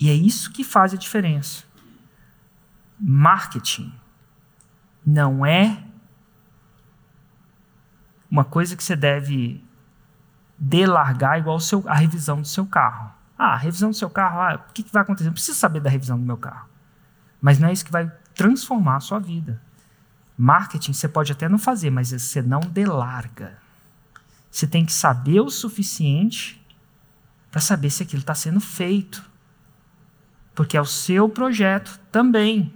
E é isso que faz a diferença. Marketing não é uma coisa que você deve delargar igual seu, a revisão do seu carro. Ah, a revisão do seu carro, ah, o que, que vai acontecer? Não preciso saber da revisão do meu carro. Mas não é isso que vai transformar a sua vida. Marketing você pode até não fazer, mas você não delarga. Você tem que saber o suficiente para saber se aquilo está sendo feito. Porque é o seu projeto também.